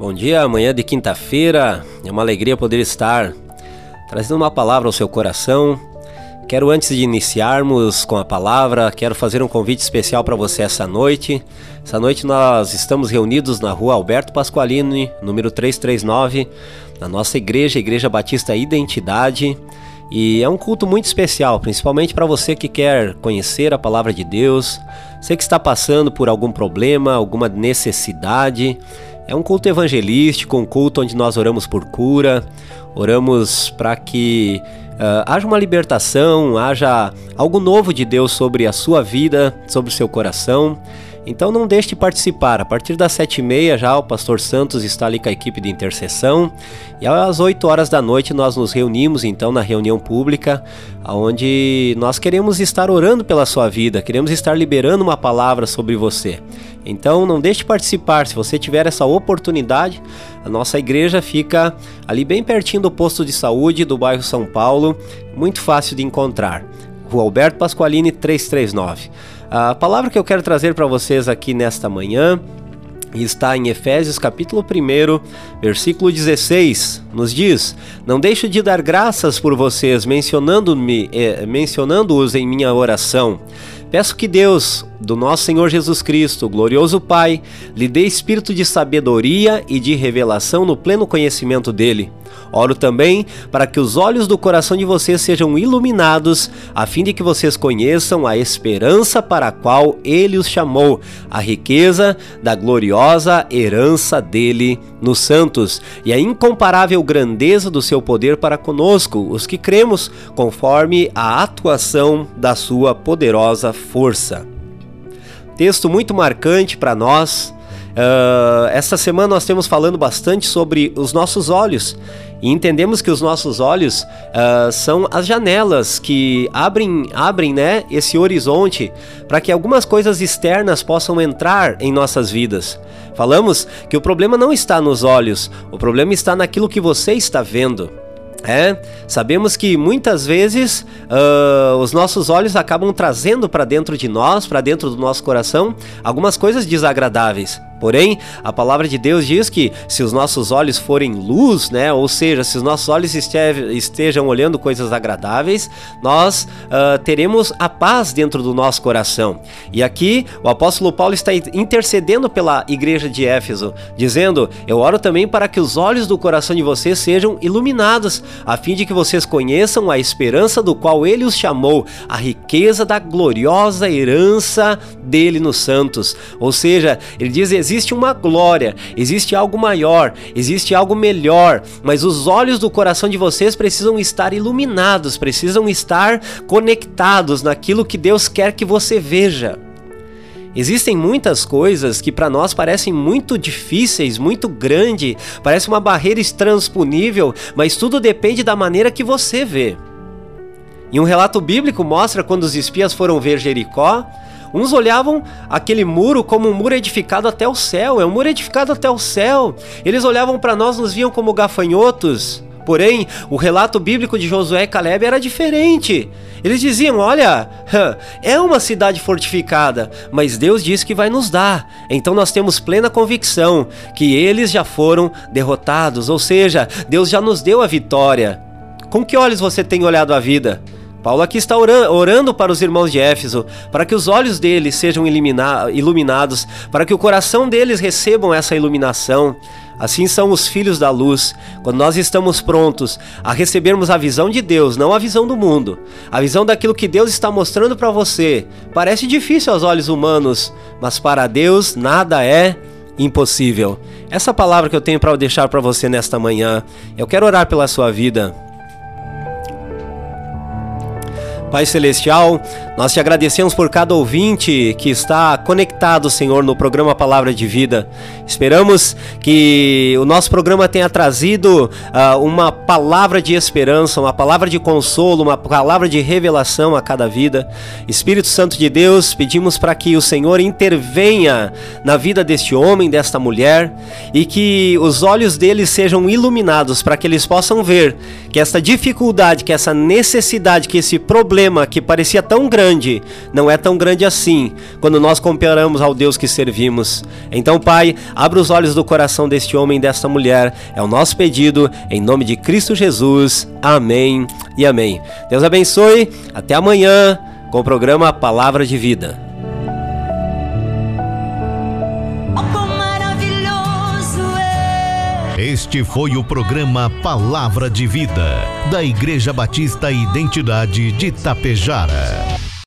Bom dia, amanhã de quinta-feira. É uma alegria poder estar trazendo uma palavra ao seu coração. Quero antes de iniciarmos com a palavra, quero fazer um convite especial para você essa noite. Essa noite nós estamos reunidos na Rua Alberto Pasqualini, número 339, na nossa igreja, Igreja Batista Identidade. E é um culto muito especial, principalmente para você que quer conhecer a palavra de Deus, você que está passando por algum problema, alguma necessidade. É um culto evangelístico, um culto onde nós oramos por cura, oramos para que uh, haja uma libertação, haja algo novo de Deus sobre a sua vida, sobre o seu coração. Então não deixe de participar. A partir das sete e meia já o Pastor Santos está ali com a equipe de intercessão. E às 8 horas da noite nós nos reunimos então na reunião pública, onde nós queremos estar orando pela sua vida, queremos estar liberando uma palavra sobre você. Então não deixe de participar. Se você tiver essa oportunidade, a nossa igreja fica ali bem pertinho do posto de saúde do bairro São Paulo, muito fácil de encontrar. Rua Alberto Pasqualini 339. A palavra que eu quero trazer para vocês aqui nesta manhã está em Efésios capítulo 1, versículo 16. Nos diz: Não deixo de dar graças por vocês, mencionando-me, eh, mencionando-os em minha oração. Peço que Deus, do nosso Senhor Jesus Cristo, glorioso Pai, lhe dê espírito de sabedoria e de revelação no pleno conhecimento dele Oro também para que os olhos do coração de vocês sejam iluminados, a fim de que vocês conheçam a esperança para a qual ele os chamou, a riqueza da gloriosa herança dele nos santos e a incomparável grandeza do seu poder para conosco, os que cremos, conforme a atuação da sua poderosa força. Texto muito marcante para nós. Uh, essa semana nós temos falando bastante sobre os nossos olhos e entendemos que os nossos olhos uh, são as janelas que abrem, abrem né, esse horizonte para que algumas coisas externas possam entrar em nossas vidas. Falamos que o problema não está nos olhos, o problema está naquilo que você está vendo. É, sabemos que muitas vezes uh, os nossos olhos acabam trazendo para dentro de nós, para dentro do nosso coração, algumas coisas desagradáveis. Porém, a palavra de Deus diz que se os nossos olhos forem luz, né, ou seja, se os nossos olhos estejam olhando coisas agradáveis, nós uh, teremos a paz dentro do nosso coração. E aqui o apóstolo Paulo está intercedendo pela igreja de Éfeso, dizendo: Eu oro também para que os olhos do coração de vocês sejam iluminados, a fim de que vocês conheçam a esperança do qual ele os chamou, a riqueza da gloriosa herança dele nos santos. Ou seja, ele diz: existe uma glória, existe algo maior, existe algo melhor, mas os olhos do coração de vocês precisam estar iluminados, precisam estar conectados naquilo que Deus quer que você veja. Existem muitas coisas que para nós parecem muito difíceis, muito grande, parece uma barreira intransponível, mas tudo depende da maneira que você vê. E um relato bíblico mostra quando os espias foram ver Jericó, Uns olhavam aquele muro como um muro edificado até o céu, é um muro edificado até o céu. Eles olhavam para nós, nos viam como gafanhotos. Porém, o relato bíblico de Josué e Caleb era diferente. Eles diziam: Olha, é uma cidade fortificada, mas Deus diz que vai nos dar. Então nós temos plena convicção que eles já foram derrotados, ou seja, Deus já nos deu a vitória. Com que olhos você tem olhado a vida? Paulo aqui está orando para os irmãos de Éfeso, para que os olhos deles sejam iluminados, para que o coração deles recebam essa iluminação. Assim são os filhos da luz, quando nós estamos prontos a recebermos a visão de Deus, não a visão do mundo, a visão daquilo que Deus está mostrando para você. Parece difícil aos olhos humanos, mas para Deus nada é impossível. Essa palavra que eu tenho para deixar para você nesta manhã, eu quero orar pela sua vida. Pai Celestial, nós te agradecemos por cada ouvinte que está conectado, Senhor, no programa Palavra de Vida. Esperamos que o nosso programa tenha trazido uh, uma palavra de esperança, uma palavra de consolo, uma palavra de revelação a cada vida. Espírito Santo de Deus, pedimos para que o Senhor intervenha na vida deste homem, desta mulher, e que os olhos deles sejam iluminados para que eles possam ver que essa dificuldade, que essa necessidade, que esse problema problema que parecia tão grande não é tão grande assim quando nós comparamos ao Deus que servimos. Então, Pai, abra os olhos do coração deste homem e desta mulher. É o nosso pedido, em nome de Cristo Jesus. Amém e amém. Deus abençoe. Até amanhã com o programa Palavra de Vida. Este foi o programa Palavra de Vida, da Igreja Batista Identidade de Tapejara.